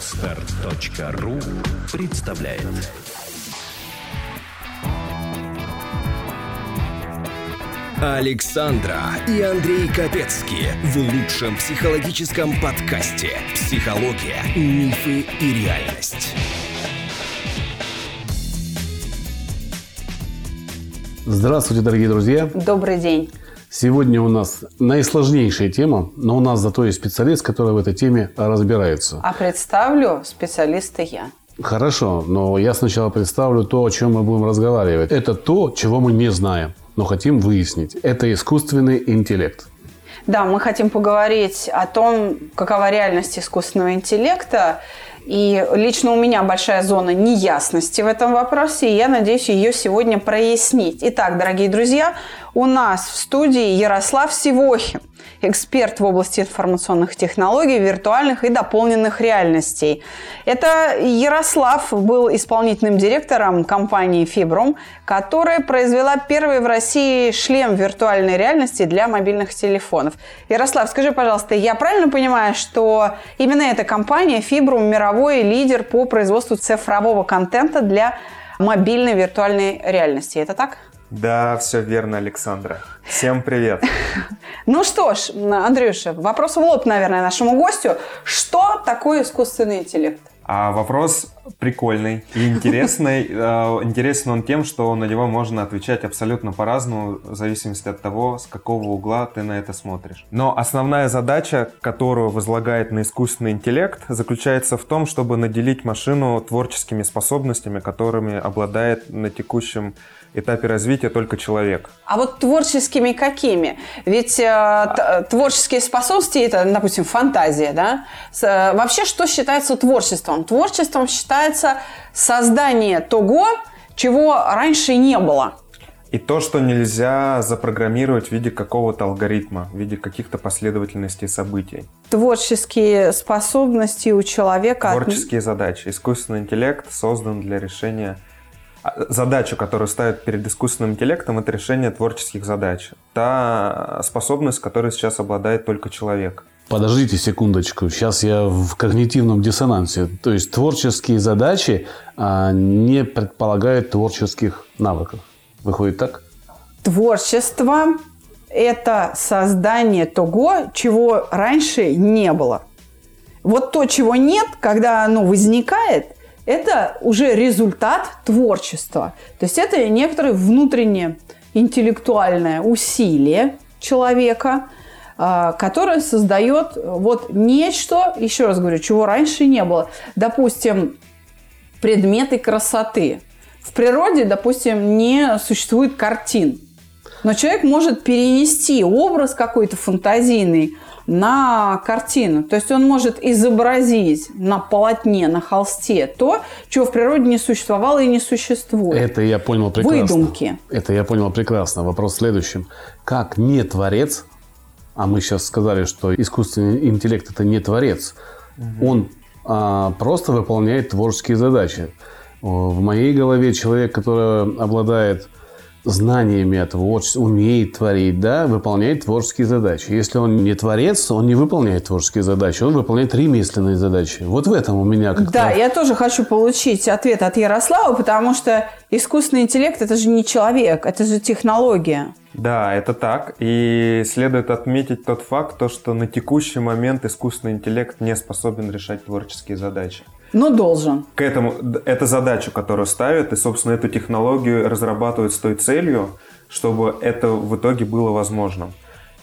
Отстар.ру представляет Александра и Андрей Капецки в лучшем психологическом подкасте «Психология, мифы и реальность». Здравствуйте, дорогие друзья! Добрый день! Сегодня у нас наисложнейшая тема, но у нас зато есть специалист, который в этой теме разбирается. А представлю специалиста я. Хорошо, но я сначала представлю то, о чем мы будем разговаривать. Это то, чего мы не знаем, но хотим выяснить. Это искусственный интеллект. Да, мы хотим поговорить о том, какова реальность искусственного интеллекта. И лично у меня большая зона неясности в этом вопросе, и я надеюсь ее сегодня прояснить. Итак, дорогие друзья, у нас в студии Ярослав Сивохин, эксперт в области информационных технологий, виртуальных и дополненных реальностей. Это Ярослав был исполнительным директором компании Fibrum, которая произвела первый в России шлем виртуальной реальности для мобильных телефонов. Ярослав, скажи, пожалуйста, я правильно понимаю, что именно эта компания Fibrum мировой лидер по производству цифрового контента для мобильной виртуальной реальности? Это так? Да, все верно, Александра. Всем привет. Ну что ж, Андрюша, вопрос в лоб, наверное, нашему гостю. Что такое искусственный интеллект? А вопрос прикольный и интересный. Э, интересен он тем, что на него можно отвечать абсолютно по-разному, в зависимости от того, с какого угла ты на это смотришь. Но основная задача, которую возлагает на искусственный интеллект, заключается в том, чтобы наделить машину творческими способностями, которыми обладает на текущем этапе развития только человек. А вот творческими какими? Ведь э, творческие способности это, допустим, фантазия, да? С, э, вообще, что считается творчеством? Творчеством считается создание того, чего раньше не было. И то, что нельзя запрограммировать в виде какого-то алгоритма, в виде каких-то последовательностей событий. Творческие способности у человека... Творческие задачи. Искусственный интеллект создан для решения задачу, которую ставят перед искусственным интеллектом, это решение творческих задач. Та способность, которой сейчас обладает только человек. Подождите секундочку, сейчас я в когнитивном диссонансе. То есть творческие задачи а, не предполагают творческих навыков. Выходит так? Творчество – это создание того, чего раньше не было. Вот то, чего нет, когда оно возникает – это уже результат творчества. То есть это некоторое внутреннее интеллектуальное усилие человека, а, которое создает вот нечто, еще раз говорю, чего раньше не было. Допустим, предметы красоты. В природе, допустим, не существует картин. Но человек может перенести образ какой-то фантазийный на картину. То есть он может изобразить на полотне, на холсте то, чего в природе не существовало и не существует. Это я понял прекрасно. Выдумки. Это я понял прекрасно. Вопрос в следующем. Как не творец, а мы сейчас сказали, что искусственный интеллект это не творец, угу. он а, просто выполняет творческие задачи. В моей голове человек, который обладает знаниями от творчества, умеет творить, да, выполняет творческие задачи. Если он не творец, он не выполняет творческие задачи, он выполняет ремесленные задачи. Вот в этом у меня как-то... Да, я тоже хочу получить ответ от Ярослава, потому что искусственный интеллект – это же не человек, это же технология. Да, это так. И следует отметить тот факт, то, что на текущий момент искусственный интеллект не способен решать творческие задачи. Но должен. К этому, это задачу, которую ставят, и, собственно, эту технологию разрабатывают с той целью, чтобы это в итоге было возможным.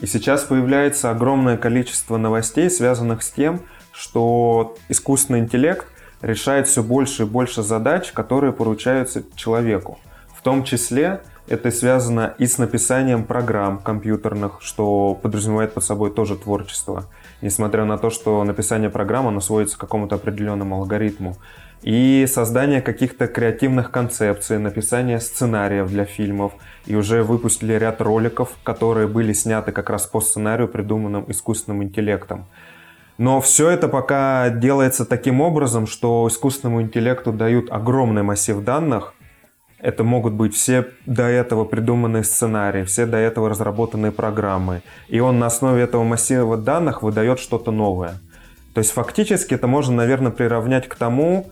И сейчас появляется огромное количество новостей, связанных с тем, что искусственный интеллект решает все больше и больше задач, которые поручаются человеку. В том числе это связано и с написанием программ компьютерных, что подразумевает под собой тоже творчество несмотря на то, что написание программы оно сводится к какому-то определенному алгоритму. И создание каких-то креативных концепций, написание сценариев для фильмов. И уже выпустили ряд роликов, которые были сняты как раз по сценарию, придуманным искусственным интеллектом. Но все это пока делается таким образом, что искусственному интеллекту дают огромный массив данных, это могут быть все до этого придуманные сценарии, все до этого разработанные программы. И он на основе этого массива данных выдает что-то новое. То есть фактически это можно, наверное, приравнять к тому,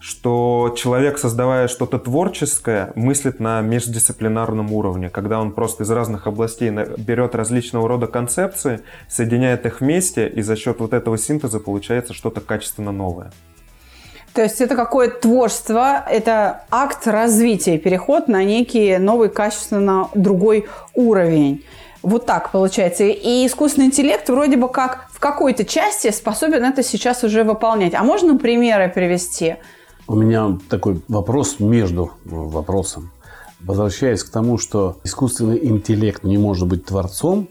что человек, создавая что-то творческое, мыслит на междисциплинарном уровне, когда он просто из разных областей берет различного рода концепции, соединяет их вместе, и за счет вот этого синтеза получается что-то качественно новое. То есть это какое-то творчество, это акт развития, переход на некий новый, качественно другой уровень. Вот так получается. И искусственный интеллект вроде бы как в какой-то части способен это сейчас уже выполнять. А можно примеры привести? У меня такой вопрос между вопросом. Возвращаясь к тому, что искусственный интеллект не может быть творцом,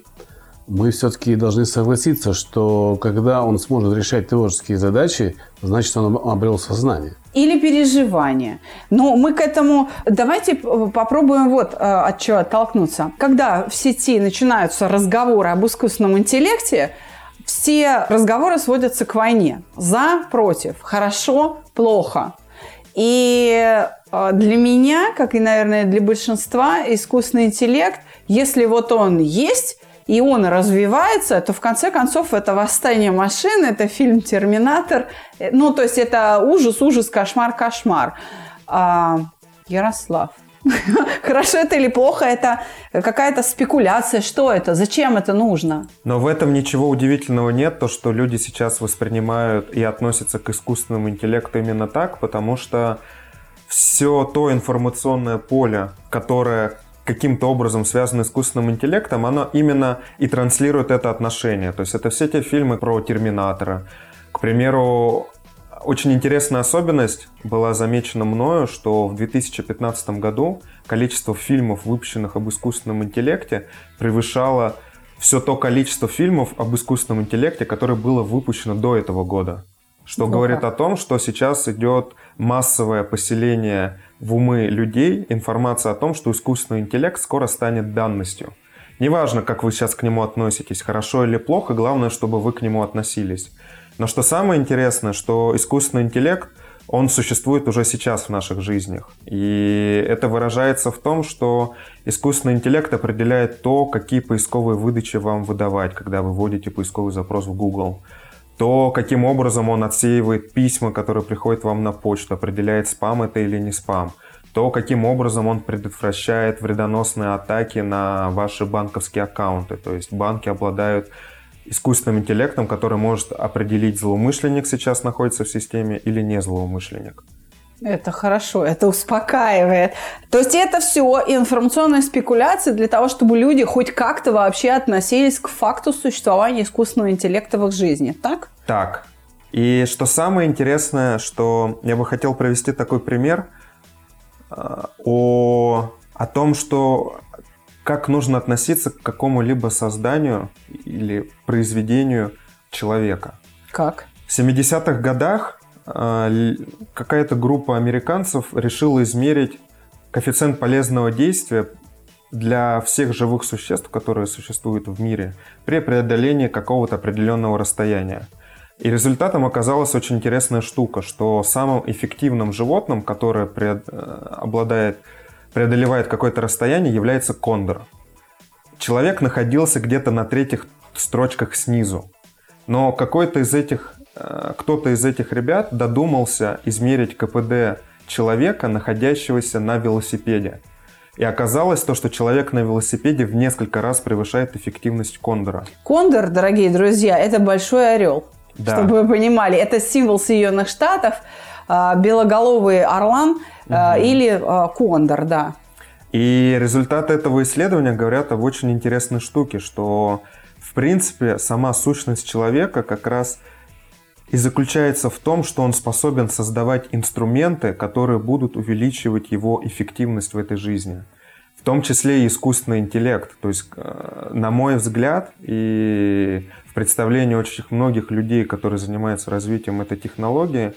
мы все-таки должны согласиться, что когда он сможет решать творческие задачи, значит, он обрел сознание. Или переживание. Но мы к этому... Давайте попробуем вот э, от чего оттолкнуться. Когда в сети начинаются разговоры об искусственном интеллекте, все разговоры сводятся к войне. За, против, хорошо, плохо. И э, для меня, как и, наверное, для большинства, искусственный интеллект, если вот он есть, и он развивается, то в конце концов это «Восстание машин», это фильм «Терминатор». Э, ну, то есть это ужас, ужас, кошмар, кошмар. А, Ярослав. Хорошо это или плохо, это какая-то спекуляция, что это, зачем это нужно. Но в этом ничего удивительного нет, то, что люди сейчас воспринимают и относятся к искусственному интеллекту именно так, потому что все то информационное поле, которое каким-то образом связано с искусственным интеллектом, оно именно и транслирует это отношение. То есть это все те фильмы про Терминатора. К примеру, очень интересная особенность была замечена мною, что в 2015 году количество фильмов, выпущенных об искусственном интеллекте, превышало все то количество фильмов об искусственном интеллекте, которое было выпущено до этого года. Что ну, говорит о том, что сейчас идет массовое поселение в умы людей информация о том, что искусственный интеллект скоро станет данностью. Неважно, как вы сейчас к нему относитесь, хорошо или плохо, главное, чтобы вы к нему относились. Но что самое интересное, что искусственный интеллект, он существует уже сейчас в наших жизнях. И это выражается в том, что искусственный интеллект определяет то, какие поисковые выдачи вам выдавать, когда вы вводите поисковый запрос в Google то каким образом он отсеивает письма, которые приходят вам на почту, определяет, спам это или не спам, то каким образом он предотвращает вредоносные атаки на ваши банковские аккаунты. То есть банки обладают искусственным интеллектом, который может определить, злоумышленник сейчас находится в системе или не злоумышленник. Это хорошо, это успокаивает. То есть это все информационная спекуляция для того, чтобы люди хоть как-то вообще относились к факту существования искусственного интеллекта в их жизни, так? Так. И что самое интересное, что я бы хотел провести такой пример э, о, о том, что как нужно относиться к какому-либо созданию или произведению человека. Как? В 70-х годах какая-то группа американцев решила измерить коэффициент полезного действия для всех живых существ, которые существуют в мире, при преодолении какого-то определенного расстояния. И результатом оказалась очень интересная штука, что самым эффективным животным, которое пред, э, обладает, преодолевает какое-то расстояние, является кондор. Человек находился где-то на третьих строчках снизу. Но какой-то из этих кто-то из этих ребят додумался измерить КПД человека, находящегося на велосипеде. И оказалось то, что человек на велосипеде в несколько раз превышает эффективность кондора. Кондор, дорогие друзья, это большой орел. Да. Чтобы вы понимали, это символ Соединенных Штатов, э, белоголовый орлан угу. или кондор, да. И результаты этого исследования говорят об очень интересной штуке, что в принципе сама сущность человека как раз – и заключается в том, что он способен создавать инструменты, которые будут увеличивать его эффективность в этой жизни. В том числе и искусственный интеллект. То есть, э, на мой взгляд, и в представлении очень многих людей, которые занимаются развитием этой технологии,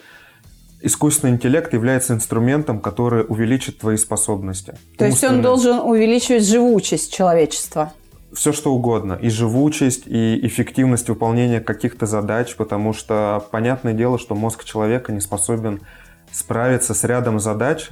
искусственный интеллект является инструментом, который увеличит твои способности. То есть он должен увеличивать живучесть человечества? Все что угодно. И живучесть, и эффективность выполнения каких-то задач, потому что понятное дело, что мозг человека не способен справиться с рядом задач,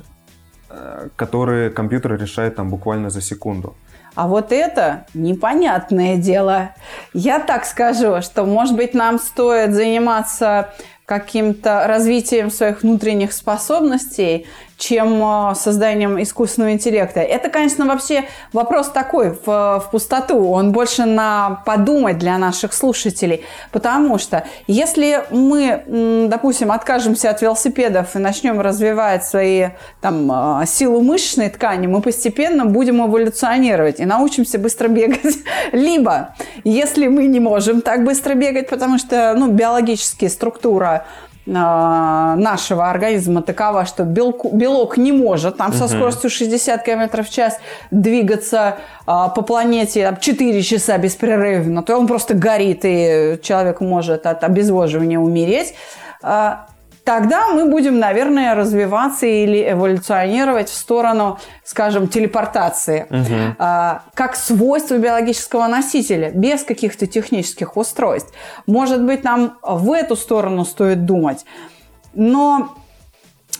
э, которые компьютер решает там буквально за секунду. А вот это непонятное дело. Я так скажу, что, может быть, нам стоит заниматься каким-то развитием своих внутренних способностей, чем э, созданием искусственного интеллекта. Это, конечно, вообще вопрос такой в, в пустоту. Он больше на подумать для наших слушателей. Потому что если мы, допустим, откажемся от велосипедов и начнем развивать свои там, э, силу мышечной ткани, мы постепенно будем эволюционировать и научимся быстро бегать. Либо, если мы не можем так быстро бегать, потому что ну, биологические структура нашего организма такова, что белку, белок не может там со скоростью 60 км в час двигаться а, по планете там, 4 часа беспрерывно, то он просто горит, и человек может от обезвоживания умереть. А, тогда мы будем, наверное, развиваться или эволюционировать в сторону, скажем, телепортации, угу. как свойство биологического носителя, без каких-то технических устройств. Может быть, нам в эту сторону стоит думать. Но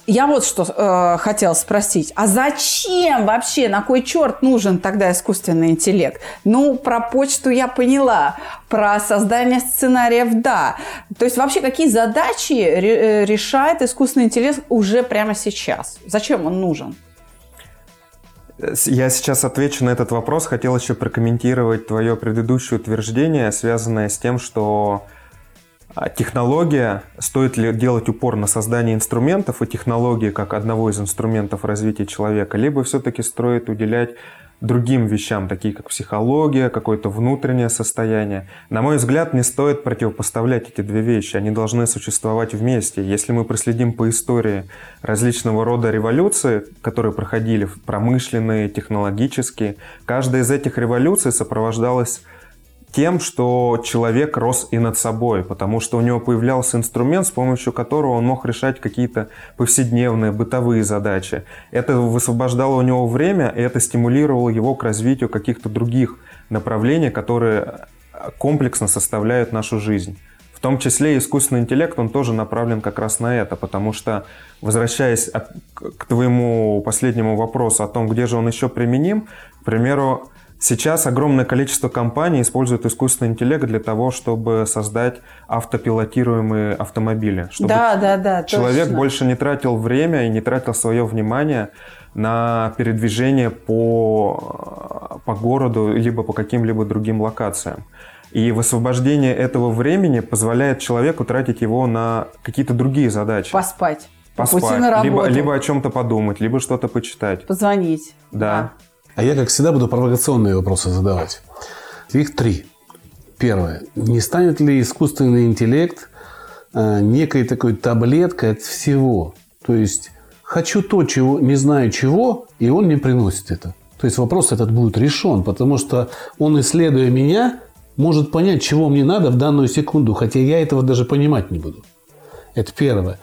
я вот что э, хотела спросить. А зачем вообще, на кой черт нужен тогда искусственный интеллект? Ну, про почту я поняла, про создание сценариев – да. То есть вообще какие задачи э, решает искусственный интеллект уже прямо сейчас? Зачем он нужен? Я сейчас отвечу на этот вопрос. Хотел еще прокомментировать твое предыдущее утверждение, связанное с тем, что технология, стоит ли делать упор на создание инструментов и технологии как одного из инструментов развития человека, либо все-таки стоит уделять другим вещам, такие как психология, какое-то внутреннее состояние. На мой взгляд, не стоит противопоставлять эти две вещи. Они должны существовать вместе. Если мы проследим по истории различного рода революции, которые проходили промышленные, технологические, каждая из этих революций сопровождалась тем, что человек рос и над собой, потому что у него появлялся инструмент, с помощью которого он мог решать какие-то повседневные бытовые задачи. Это высвобождало у него время, и это стимулировало его к развитию каких-то других направлений, которые комплексно составляют нашу жизнь. В том числе искусственный интеллект, он тоже направлен как раз на это, потому что, возвращаясь к твоему последнему вопросу о том, где же он еще применим, к примеру, Сейчас огромное количество компаний используют искусственный интеллект для того, чтобы создать автопилотируемые автомобили. Чтобы да, да, да. Человек точно. больше не тратил время и не тратил свое внимание на передвижение по, по городу, либо по каким-либо другим локациям. И высвобождение этого времени позволяет человеку тратить его на какие-то другие задачи. Поспать. Поспать. По пути на работу. Либо, либо о чем-то подумать, либо что-то почитать. Позвонить. Да. да. А я, как всегда, буду провокационные вопросы задавать. Их три. Первое. Не станет ли искусственный интеллект э, некой такой таблеткой от всего? То есть, хочу то, чего не знаю чего, и он мне приносит это. То есть, вопрос этот будет решен, потому что он, исследуя меня, может понять, чего мне надо в данную секунду, хотя я этого даже понимать не буду. Это первое.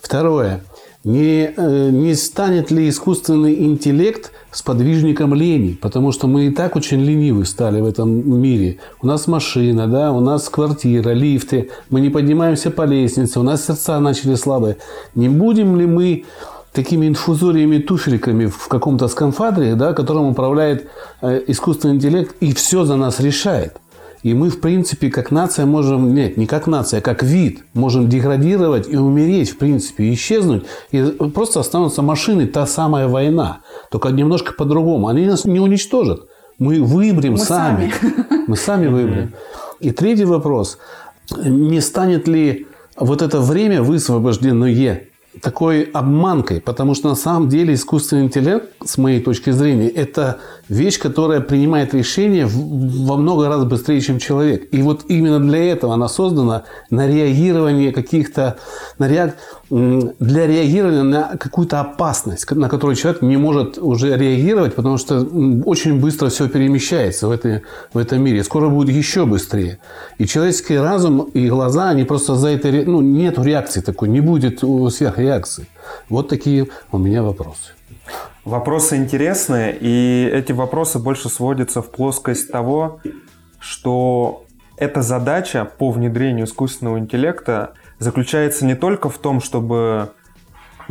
Второе. Не, э, не станет ли искусственный интеллект сподвижником лени, потому что мы и так очень ленивы стали в этом мире. У нас машина, да, у нас квартира, лифты, мы не поднимаемся по лестнице, у нас сердца начали слабые. Не будем ли мы такими инфузориями, туфельками в каком-то скафандре, да, которым управляет э, искусственный интеллект и все за нас решает? И мы, в принципе, как нация можем, нет, не как нация, а как вид, можем деградировать и умереть, в принципе, исчезнуть. И просто останутся машины, та самая война. Только немножко по-другому. Они нас не уничтожат. Мы выберем мы сами. сами. Мы сами выберем. И третий вопрос. Не станет ли вот это время высвобожденное такой обманкой, потому что на самом деле искусственный интеллект, с моей точки зрения, это вещь, которая принимает решения во много раз быстрее, чем человек. И вот именно для этого она создана на реагирование каких-то, на реак... для реагирования на какую-то опасность, на которую человек не может уже реагировать, потому что очень быстро все перемещается в, этой, в этом мире. Скоро будет еще быстрее. И человеческий разум и глаза, они просто за это... Ну, нет реакции такой, не будет сверхреакции. Вот такие у меня вопросы. Вопросы интересные, и эти вопросы больше сводятся в плоскость того, что эта задача по внедрению искусственного интеллекта заключается не только в том, чтобы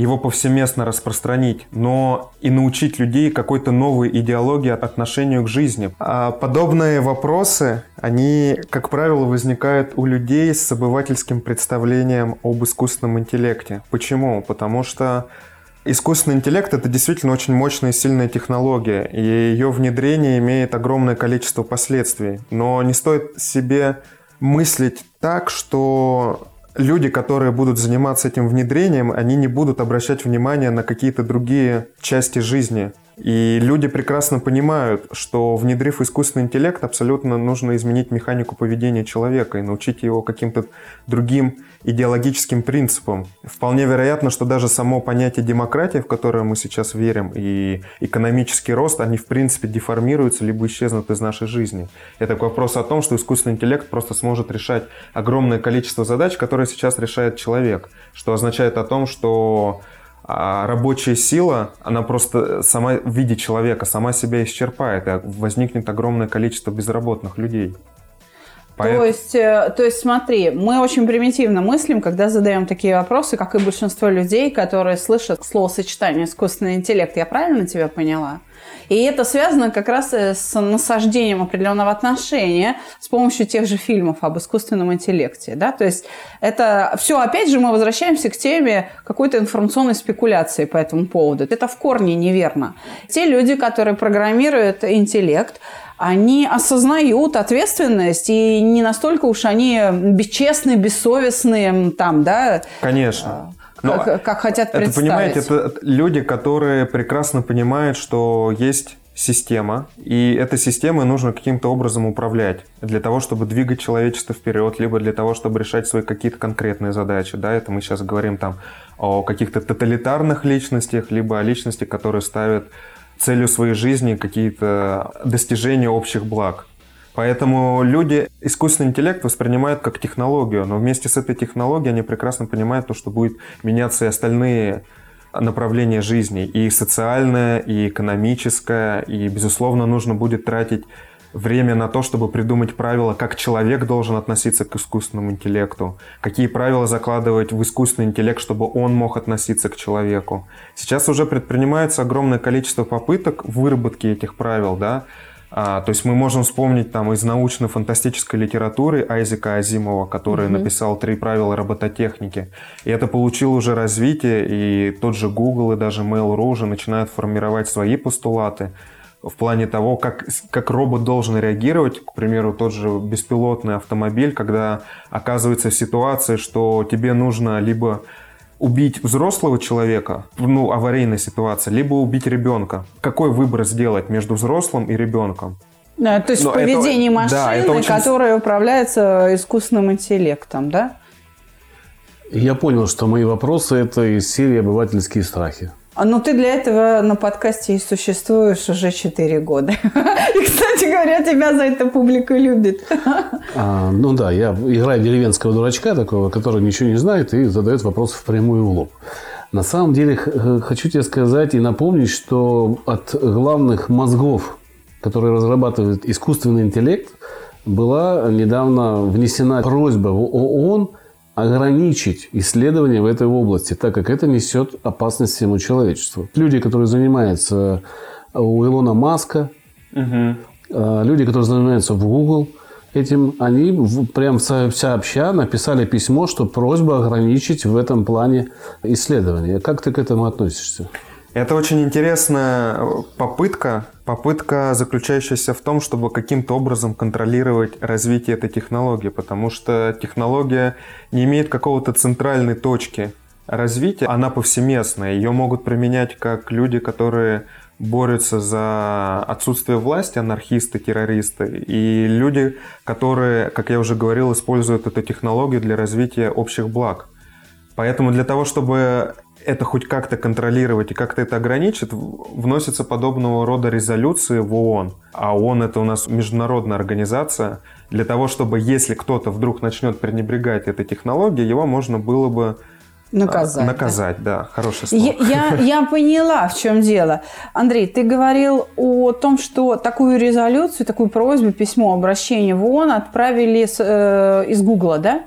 его повсеместно распространить, но и научить людей какой-то новой идеологии отношению к жизни. А подобные вопросы, они, как правило, возникают у людей с обывательским представлением об искусственном интеллекте. Почему? Потому что Искусственный интеллект — это действительно очень мощная и сильная технология, и ее внедрение имеет огромное количество последствий. Но не стоит себе мыслить так, что люди, которые будут заниматься этим внедрением, они не будут обращать внимание на какие-то другие части жизни. И люди прекрасно понимают, что внедрив искусственный интеллект, абсолютно нужно изменить механику поведения человека и научить его каким-то другим идеологическим принципам. Вполне вероятно, что даже само понятие демократии, в которое мы сейчас верим, и экономический рост, они в принципе деформируются либо исчезнут из нашей жизни. Это вопрос о том, что искусственный интеллект просто сможет решать огромное количество задач, которые сейчас решает человек, что означает о том, что а рабочая сила, она просто сама в виде человека, сама себя исчерпает, и возникнет огромное количество безработных людей. Поэтому... То, есть, э, то есть смотри, мы очень примитивно мыслим, когда задаем такие вопросы, как и большинство людей, которые слышат словосочетание искусственный интеллект. Я правильно тебя поняла? И это связано как раз э, с насаждением определенного отношения с помощью тех же фильмов об искусственном интеллекте. Да? То есть это все, опять же, мы возвращаемся к теме какой-то информационной спекуляции по этому поводу. Это в корне неверно. Те люди, которые программируют интеллект, они осознают ответственность, и не настолько уж они бесчестные, бессовестные там, да? Конечно. Но как, как хотят представить. Это, понимаете, это люди, которые прекрасно понимают, что есть система, и этой системой нужно каким-то образом управлять для того, чтобы двигать человечество вперед, либо для того, чтобы решать свои какие-то конкретные задачи. Да, это мы сейчас говорим там о каких-то тоталитарных личностях, либо о личностях, которые ставят целью своей жизни какие-то достижения общих благ. Поэтому люди искусственный интеллект воспринимают как технологию, но вместе с этой технологией они прекрасно понимают то, что будет меняться и остальные направления жизни, и социальное, и экономическое, и, безусловно, нужно будет тратить время на то, чтобы придумать правила, как человек должен относиться к искусственному интеллекту, какие правила закладывать в искусственный интеллект, чтобы он мог относиться к человеку. Сейчас уже предпринимается огромное количество попыток выработки этих правил, да, а, то есть мы можем вспомнить там из научно-фантастической литературы Айзека Азимова, который mm-hmm. написал «Три правила робототехники». И это получило уже развитие, и тот же Google и даже Mail.ru уже начинают формировать свои постулаты в плане того, как, как робот должен реагировать, к примеру, тот же беспилотный автомобиль, когда оказывается в ситуации, что тебе нужно либо убить взрослого человека, ну, аварийная ситуация, либо убить ребенка. Какой выбор сделать между взрослым и ребенком? Да, то есть Но поведение это, машины, да, это очень... которая управляется искусственным интеллектом, да? Я понял, что мои вопросы – это из серии «Обывательские страхи». А, ну, ты для этого на подкасте и существуешь уже 4 года. И, кстати говоря, тебя за это публика любит. А, ну да, я играю деревенского дурачка такого, который ничего не знает и задает вопрос прямую в лоб. На самом деле, хочу тебе сказать и напомнить, что от главных мозгов, которые разрабатывают искусственный интеллект, была недавно внесена просьба в ООН – ограничить исследования в этой области, так как это несет опасность всему человечеству. Люди, которые занимаются у Илона Маска, угу. люди, которые занимаются в Google этим, они прям сообща написали письмо, что просьба ограничить в этом плане исследования. Как ты к этому относишься? Это очень интересная попытка, попытка, заключающаяся в том, чтобы каким-то образом контролировать развитие этой технологии, потому что технология не имеет какого-то центральной точки развития, она повсеместная. Ее могут применять как люди, которые борются за отсутствие власти, анархисты, террористы, и люди, которые, как я уже говорил, используют эту технологию для развития общих благ. Поэтому для того, чтобы это хоть как-то контролировать и как-то это ограничить, вносятся подобного рода резолюции в ООН. А ООН это у нас международная организация. Для того, чтобы если кто-то вдруг начнет пренебрегать этой технологией, его можно было бы Наказать. Наказать, да, да хорошее слово. Я, я, я поняла, в чем дело. Андрей, ты говорил о том, что такую резолюцию, такую просьбу, письмо, обращение в ООН отправили с, э, из Гугла, да?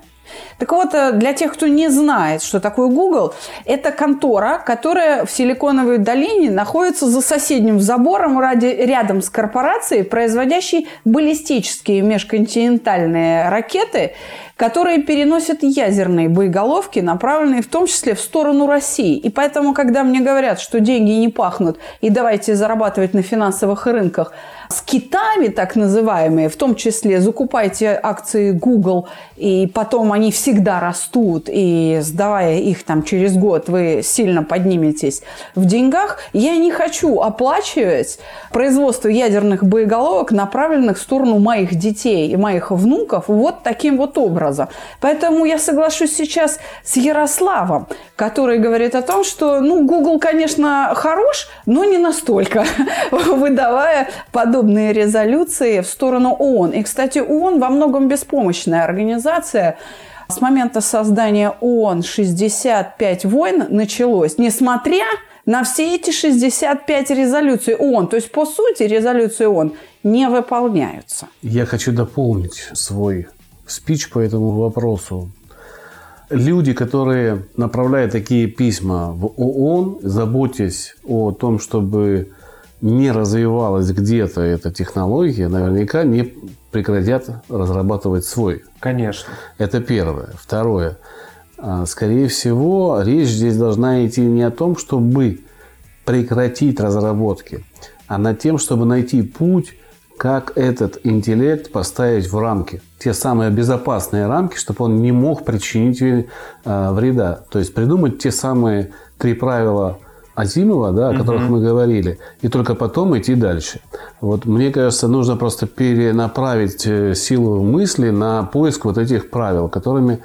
Так вот, э, для тех, кто не знает, что такое Google, это контора, которая в Силиконовой долине находится за соседним забором ради, рядом с корпорацией, производящей баллистические межконтинентальные ракеты, которые переносят ядерные боеголовки, направленные в том числе в сторону России. И поэтому, когда мне говорят, что деньги не пахнут, и давайте зарабатывать на финансовых рынках с китами, так называемые, в том числе закупайте акции Google, и потом они всегда растут, и сдавая их там через год, вы сильно подниметесь в деньгах, я не хочу оплачивать производство ядерных боеголовок, направленных в сторону моих детей и моих внуков вот таким вот образом образа. Поэтому я соглашусь сейчас с Ярославом, который говорит о том, что, ну, Google, конечно, хорош, но не настолько, выдавая подобные резолюции в сторону ООН. И, кстати, ООН во многом беспомощная организация. С момента создания ООН 65 войн началось, несмотря на все эти 65 резолюций ООН. То есть, по сути, резолюции ООН не выполняются. Я хочу дополнить свой спич по этому вопросу. Люди, которые направляют такие письма в ООН, заботясь о том, чтобы не развивалась где-то эта технология, наверняка не прекратят разрабатывать свой. Конечно. Это первое. Второе. А, скорее всего, речь здесь должна идти не о том, чтобы прекратить разработки, а над тем, чтобы найти путь как этот интеллект поставить в рамки. Те самые безопасные рамки, чтобы он не мог причинить э, вреда. То есть придумать те самые три правила Азимова, да, о которых угу. мы говорили, и только потом идти дальше. Вот мне кажется, нужно просто перенаправить э, силу мысли на поиск вот этих правил, которыми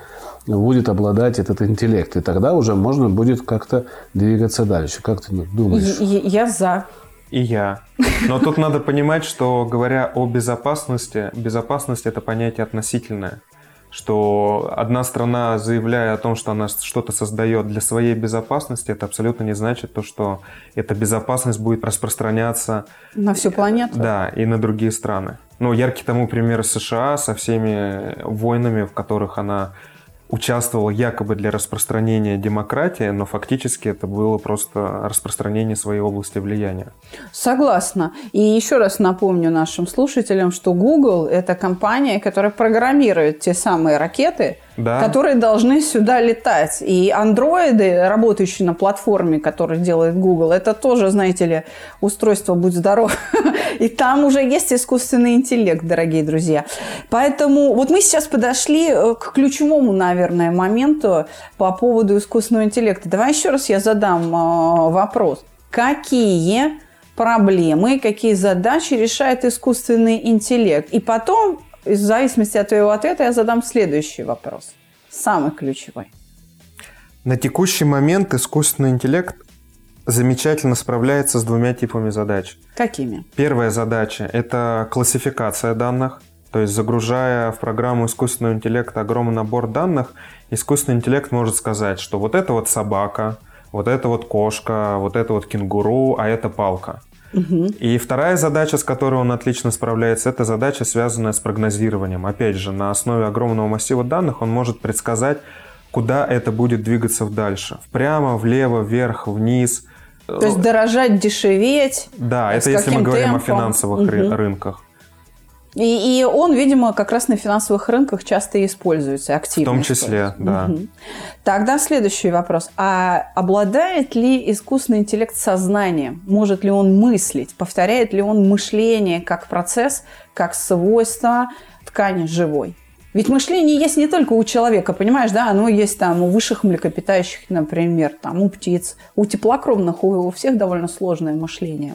будет обладать этот интеллект. И тогда уже можно будет как-то двигаться дальше. Как ты думаешь? Я, я за. И я. Но тут надо понимать, что говоря о безопасности, безопасность это понятие относительное. Что одна страна, заявляя о том, что она что-то создает для своей безопасности, это абсолютно не значит то, что эта безопасность будет распространяться на всю планету. Да, и на другие страны. Ну, яркий тому пример США со всеми войнами, в которых она участвовал якобы для распространения демократии, но фактически это было просто распространение своей области влияния. Согласна. И еще раз напомню нашим слушателям, что Google – это компания, которая программирует те самые ракеты, да. которые должны сюда летать. И андроиды, работающие на платформе, которую делает Google, это тоже, знаете ли, устройство «Будь здоров». И там уже есть искусственный интеллект, дорогие друзья. Поэтому вот мы сейчас подошли э, к ключевому, наверное, моменту по поводу искусственного интеллекта. Давай еще раз я задам э, вопрос. Какие проблемы, какие задачи решает искусственный интеллект? И потом в зависимости от твоего ответа я задам следующий вопрос. Самый ключевой. На текущий момент искусственный интеллект замечательно справляется с двумя типами задач. Какими? Первая задача – это классификация данных. То есть, загружая в программу искусственного интеллекта огромный набор данных, искусственный интеллект может сказать, что вот это вот собака, вот это вот кошка, вот это вот кенгуру, а это палка. И вторая задача, с которой он отлично справляется, это задача, связанная с прогнозированием. Опять же, на основе огромного массива данных он может предсказать, куда это будет двигаться дальше. Впрямо, влево, вверх, вниз. То есть дорожать, дешеветь. Да, это если мы говорим темпом. о финансовых угу. рынках. И, и он, видимо, как раз на финансовых рынках часто используется, активно. В том числе, да. Угу. Тогда следующий вопрос. А обладает ли искусственный интеллект сознанием? Может ли он мыслить? Повторяет ли он мышление как процесс, как свойство ткани живой? Ведь мышление есть не только у человека, понимаешь, да, оно есть там у высших млекопитающих, например, там у птиц, у теплокровных, у, у всех довольно сложное мышление.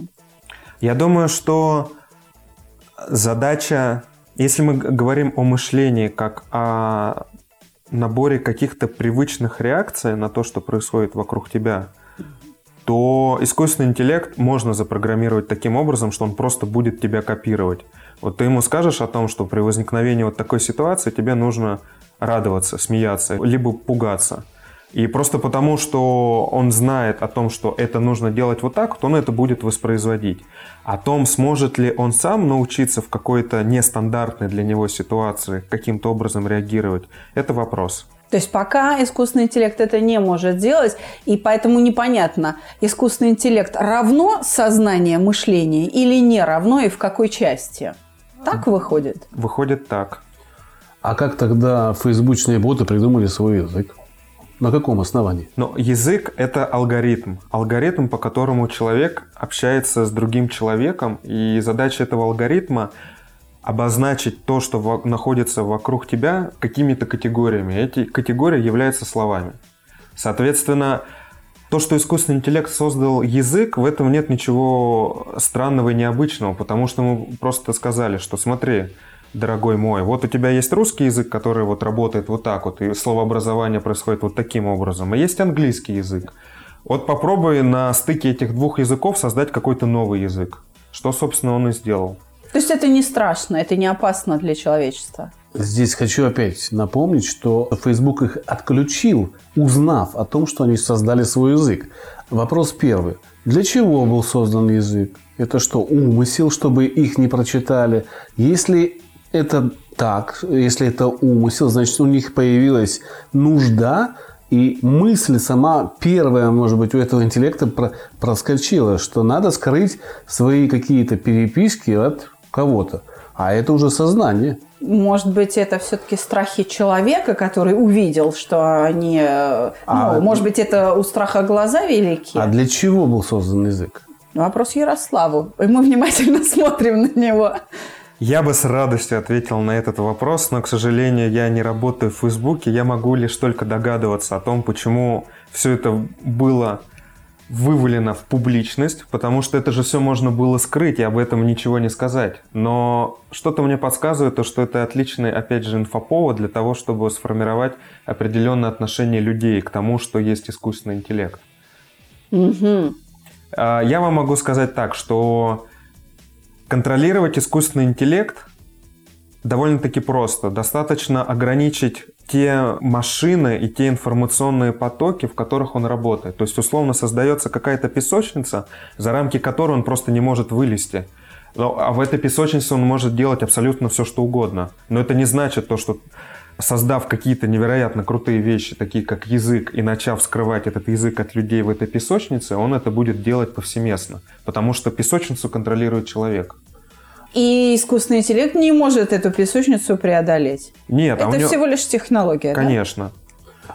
Я думаю, что задача, если мы говорим о мышлении как о наборе каких-то привычных реакций на то, что происходит вокруг тебя, то искусственный интеллект можно запрограммировать таким образом, что он просто будет тебя копировать. Вот ты ему скажешь о том, что при возникновении вот такой ситуации тебе нужно радоваться, смеяться, либо пугаться. И просто потому, что он знает о том, что это нужно делать вот так, вот он это будет воспроизводить. О том, сможет ли он сам научиться в какой-то нестандартной для него ситуации каким-то образом реагировать, это вопрос. То есть пока искусственный интеллект это не может делать, и поэтому непонятно, искусственный интеллект равно сознание мышления или не равно, и в какой части. Так выходит? Выходит так. А как тогда фейсбучные боты придумали свой язык? На каком основании? Но язык – это алгоритм. Алгоритм, по которому человек общается с другим человеком. И задача этого алгоритма – обозначить то, что во- находится вокруг тебя, какими-то категориями. Эти категории являются словами. Соответственно, то, что искусственный интеллект создал язык, в этом нет ничего странного и необычного, потому что мы просто сказали, что смотри, дорогой мой, вот у тебя есть русский язык, который вот работает вот так вот, и словообразование происходит вот таким образом, а есть английский язык. Вот попробуй на стыке этих двух языков создать какой-то новый язык. Что, собственно, он и сделал. То есть это не страшно, это не опасно для человечества. Здесь хочу опять напомнить, что Facebook их отключил, узнав о том, что они создали свой язык. Вопрос первый. Для чего был создан язык? Это что, умысел, чтобы их не прочитали? Если это так, если это умысел, значит, у них появилась нужда, и мысль сама первая, может быть, у этого интеллекта про- проскочила, что надо скрыть свои какие-то переписки от кого-то. А это уже сознание. Может быть, это все-таки страхи человека, который увидел, что они... э, А- ну, может быть, это у страха глаза велики? А для чего был создан язык? Вопрос Ярославу. И мы внимательно смотрим на него. Я бы с радостью ответил на этот вопрос, но, к сожалению, я не работаю в Фейсбуке. Я могу лишь только догадываться о том, почему все это было вывалено в публичность, потому что это же все можно было скрыть и об этом ничего не сказать. Но что-то мне подсказывает, то, что это отличный, опять же, инфоповод для того, чтобы сформировать определенное отношение людей к тому, что есть искусственный интеллект. А, Я вам могу сказать так, что контролировать искусственный интеллект довольно-таки просто. Достаточно ограничить те машины и те информационные потоки, в которых он работает. То есть, условно, создается какая-то песочница, за рамки которой он просто не может вылезти. Но- А в этой песочнице он может делать абсолютно все, что угодно. Но это не значит то, что создав какие-то невероятно крутые вещи, такие как язык, и начав скрывать этот язык от людей в этой песочнице, он это будет делать повсеместно. Потому что песочницу контролирует человек. И искусственный интеллект не может эту песочницу преодолеть. Нет, а у это него- всего лишь технология, да? Конечно.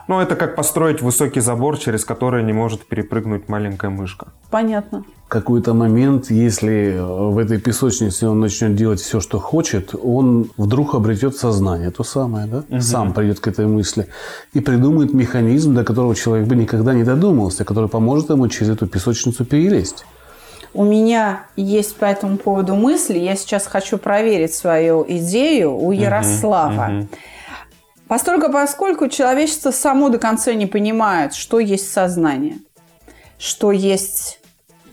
Ну, это как построить высокий забор, через который не может перепрыгнуть маленькая мышка. Понятно. В какой-то момент, если э, в этой песочнице он начнет делать все, что хочет, он вдруг обретет сознание, то самое, да? Сам придет к этой мысли и придумает механизм, до которого человек бы никогда не додумался, который поможет ему через эту песочницу перелезть. У меня есть по этому поводу мысли. Я сейчас хочу проверить свою идею у Ярослава. Постольку, поскольку человечество само до конца не понимает, что есть сознание, что есть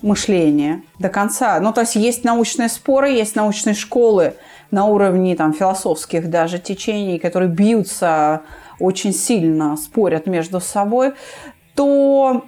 мышление до конца. Ну, то есть есть научные споры, есть научные школы на уровне там, философских даже течений, которые бьются очень сильно, спорят между собой, то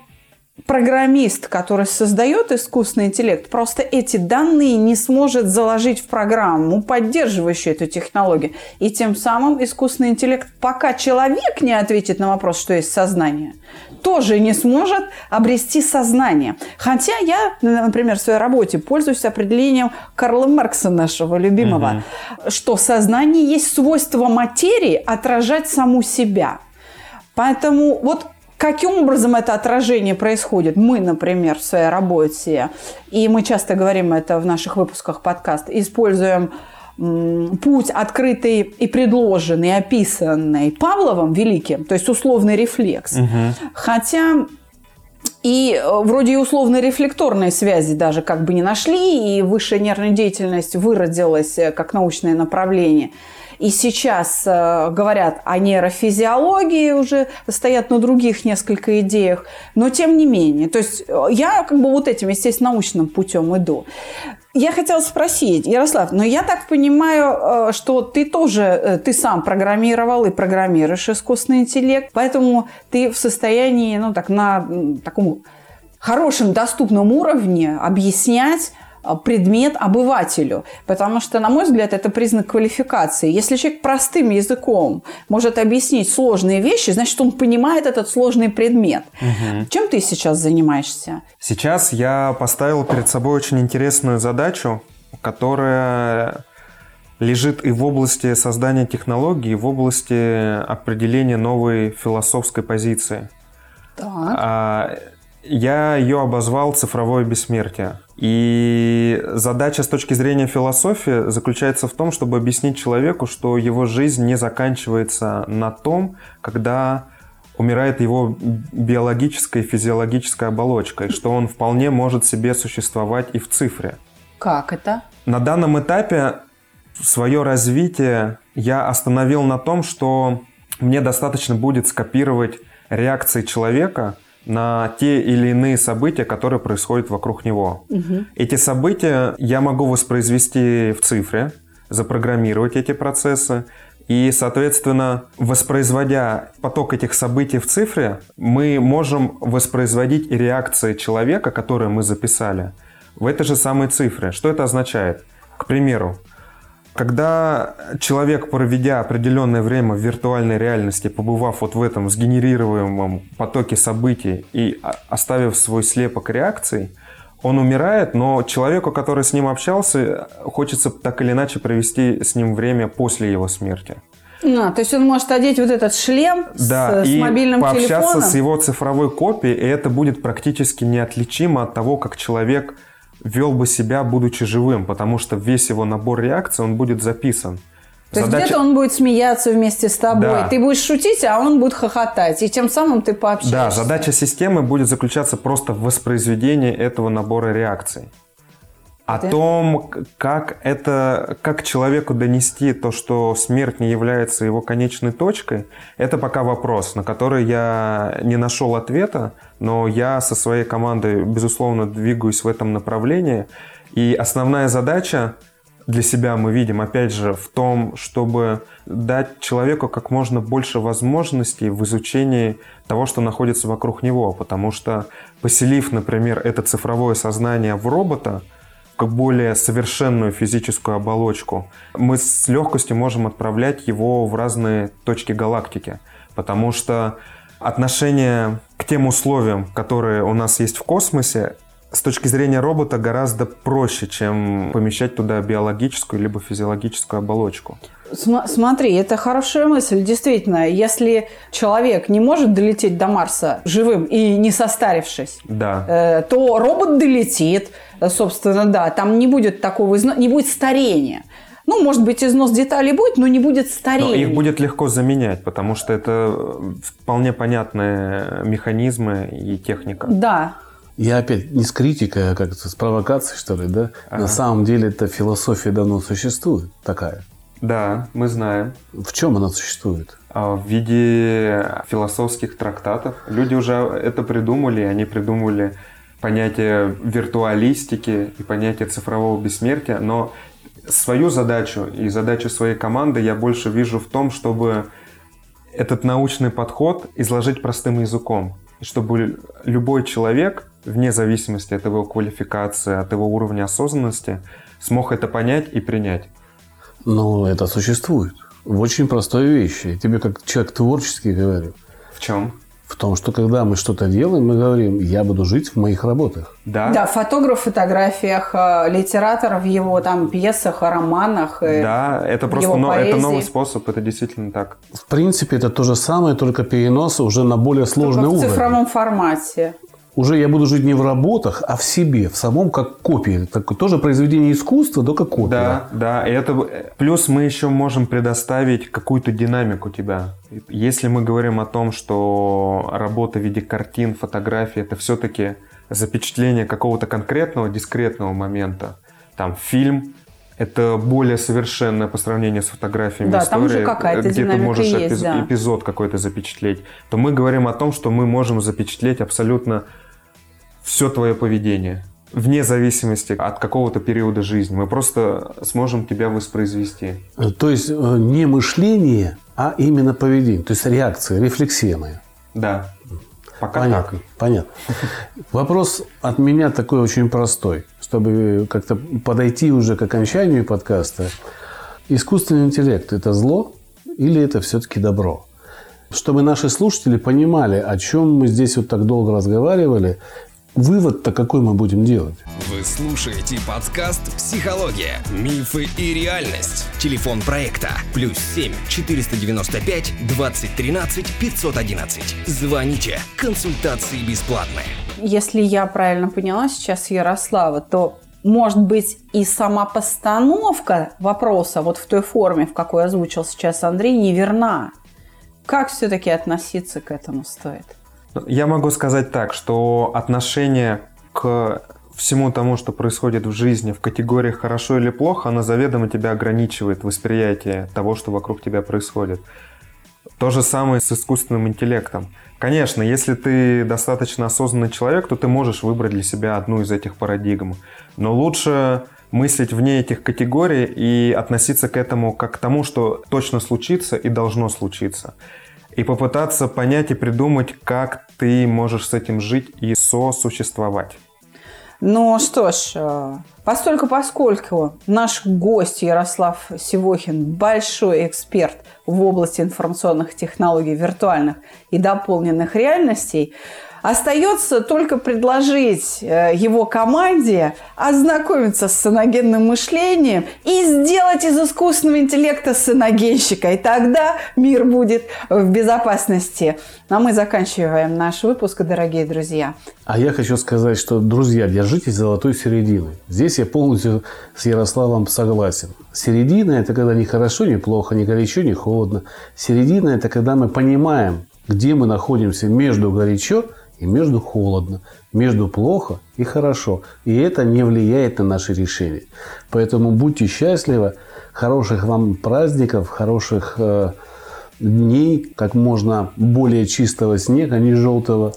программист, который создает искусственный интеллект, просто эти данные не сможет заложить в программу, поддерживающую эту технологию. И тем самым искусственный интеллект, пока человек не ответит на вопрос, что есть сознание, тоже не сможет обрести сознание. Хотя я, например, в своей работе пользуюсь определением Карла Маркса, нашего любимого, что сознание есть свойство материи отражать саму себя. Поэтому вот каким образом это отражение происходит? Мы, например, в своей работе, и мы часто говорим это в наших выпусках подкаста, используем путь открытый и предложенный, описанный Павловым Великим, то есть условный рефлекс. Хотя и э, вроде и условно рефлекторные связи даже как бы не нашли, и высшая нервная деятельность выродилась э, как научное направление. И сейчас э, говорят о нейрофизиологии, уже стоят на других несколько идеях. Но тем не менее. То есть э, я как бы вот этим, естественно, научным путем иду. Я хотела спросить, Ярослав, но я так понимаю, э, что ты тоже, ты сам программировал и программируешь искусственный интеллект, поэтому ты в состоянии, ну, так, на таком хорошем, доступном уровне объяснять предмет обывателю. Потому что, на мой взгляд, это признак квалификации. Если человек простым языком может объяснить сложные вещи, значит, он понимает этот сложный предмет. Угу. Чем ты сейчас занимаешься? Сейчас я поставил перед собой очень интересную задачу, которая лежит и в области создания технологий, и в области определения новой философской позиции. Так. А, я ее обозвал «цифровое бессмертие». И задача с точки зрения философии заключается в том, чтобы объяснить человеку, что его жизнь не заканчивается на том, когда умирает его биологическая и физиологическая оболочка, и что он вполне может себе существовать и в цифре. Как это? На данном этапе свое развитие я остановил на том, что мне достаточно будет скопировать реакции человека – на те или иные события, которые происходят вокруг него. Угу. Эти события я могу воспроизвести в цифре, запрограммировать эти процессы. И, соответственно, воспроизводя поток этих событий в цифре, мы можем воспроизводить и реакции человека, которые мы записали, в этой же самой цифре. Что это означает? К примеру, когда человек, проведя определенное время в виртуальной реальности, побывав вот в этом сгенерируемом потоке событий и оставив свой слепок реакций, он умирает, но человеку, который с ним общался, хочется так или иначе провести с ним время после его смерти. А, то есть он может одеть вот этот шлем да, с, с мобильным пообщаться телефоном? с его цифровой копией, и это будет практически неотличимо от того, как человек вел бы себя, будучи живым, потому что весь его набор реакций, он будет записан. То Задача... есть где-то он будет смеяться вместе с тобой. Да. Ты будешь шутить, а он будет хохотать. И тем самым ты пообщаешься. Да, задача системы будет заключаться просто в воспроизведении этого набора реакций. О да. том, как это, как человеку донести то, что смерть не является его конечной точкой, это пока вопрос, на который я не нашел ответа, но я со своей командой, безусловно, двигаюсь в этом направлении. И основная задача для себя мы видим, опять же, в том, чтобы дать человеку как можно больше возможностей в изучении того, что находится вокруг него. Потому что поселив, например, это цифровое сознание в робота, более совершенную физическую оболочку, мы с легкостью можем отправлять его в разные точки галактики. Потому что отношение к тем условиям, которые у нас есть в космосе, с точки зрения робота гораздо проще, чем помещать туда биологическую либо физиологическую оболочку. Смотри, это хорошая мысль. Действительно, если человек не может долететь до Марса живым и не состарившись, да. э, то робот долетит, собственно, да, там не будет такого, не будет старения. Ну, может быть, износ деталей будет, но не будет старения. Но их будет легко заменять, потому что это вполне понятные механизмы и техника. Да. Я опять не с критикой, а как с провокацией, что ли, да? Ага. На самом деле эта философия давно существует такая. Да, мы знаем. В чем она существует? А, в виде философских трактатов. Люди уже это придумали, они придумали понятие виртуалистики и понятие цифрового бессмертия, но свою задачу и задачу своей команды я больше вижу в том, чтобы этот научный подход изложить простым языком, чтобы любой человек, вне зависимости от его квалификации, от его уровня осознанности, смог это понять и принять. Но это существует. В очень простой вещи. Я тебе как человек творческий говорю. В чем? в том, что когда мы что-то делаем, мы говорим, я буду жить в моих работах. Да. Да, фотограф в фотографиях, э, литератор в его там пьесах, романах. Э, да, это просто но, это новый способ, это действительно так. В принципе, это то же самое, только перенос уже на более сложный только уровень. в цифровом формате уже я буду жить не в работах, а в себе, в самом как копии. Так, тоже произведение искусства, только копия. Да, да. И это, плюс мы еще можем предоставить какую-то динамику тебя. Если мы говорим о том, что работа в виде картин, фотографий, это все-таки запечатление какого-то конкретного, дискретного момента. Там фильм, это более совершенное по сравнению с фотографиями Да, история, там уже где ты можешь есть, эпиз- да. эпизод какой-то запечатлеть, то мы говорим о том, что мы можем запечатлеть абсолютно все твое поведение. Вне зависимости от какого-то периода жизни. Мы просто сможем тебя воспроизвести. Э, То есть э, не мышление, а именно поведение. То есть реакция, рефлексия моя. Да. Пока Понятно, понятно. Вопрос от меня такой очень простой, чтобы как-то подойти уже к окончанию подкаста. Искусственный интеллект – это зло или это все-таки добро? Чтобы наши слушатели понимали, о чем мы здесь вот так долго разговаривали, вывод-то какой мы будем делать? Вы слушаете подкаст «Психология. Мифы и реальность». Телефон проекта «Плюс 7 495 2013 511». Звоните. Консультации бесплатные. Если я правильно поняла сейчас Ярослава, то может быть и сама постановка вопроса вот в той форме, в какой озвучил сейчас Андрей, неверна. Как все-таки относиться к этому стоит? Я могу сказать так, что отношение к всему тому, что происходит в жизни в категориях хорошо или плохо, оно заведомо тебя ограничивает восприятие того, что вокруг тебя происходит. То же самое с искусственным интеллектом. Конечно, если ты достаточно осознанный человек, то ты можешь выбрать для себя одну из этих парадигм. Но лучше мыслить вне этих категорий и относиться к этому как к тому, что точно случится и должно случиться. И попытаться понять и придумать, как ты можешь с этим жить и сосуществовать. Ну что ж, э, постольку поскольку наш гость Ярослав Сивохин большой эксперт в области информационных технологий, виртуальных и дополненных реальностей, остается только предложить э, его команде ознакомиться с саногенным мышлением и сделать из искусственного интеллекта саногенщика. И тогда мир будет в безопасности. А мы заканчиваем наш выпуск, дорогие друзья. А я хочу сказать, что, друзья, держитесь золотой середины. Здесь я полностью с Ярославом согласен. Середина – это когда не хорошо, не плохо, не горячо, не холодно. Середина – это когда мы понимаем, где мы находимся между горячо и между холодно, между плохо и хорошо. И это не влияет на наши решения. Поэтому будьте счастливы, хороших вам праздников, хороших э, дней, как можно более чистого снега, не желтого.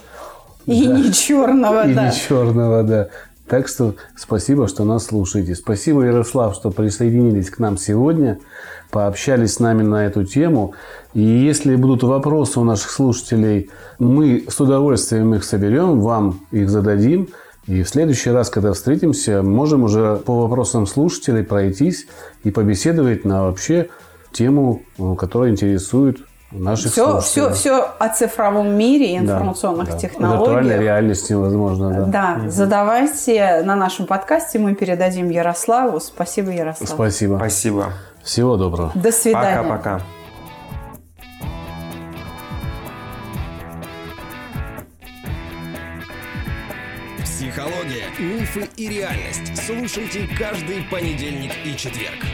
И Да. не черного, И да. не черного, да. Так что спасибо, что нас слушаете. Спасибо, Ярослав, что присоединились к нам сегодня, пообщались с нами на эту тему. И если будут вопросы у наших слушателей, мы с удовольствием их соберем, вам их зададим. И в следующий раз, когда встретимся, можем уже по вопросам слушателей пройтись и побеседовать на вообще тему, которая интересует наших Все, слушателей. все, все о цифровом мире и Да, информационных да. технологиях. Виртуальной реальности, возможно, да. Да, задавайте на нашем подкасте, мы передадим Ярославу. Спасибо, Ярослав. Спасибо. Спасибо. Всего доброго. До свидания. Пока-пока. Психология, мифы и реальность. Слушайте каждый понедельник и четверг.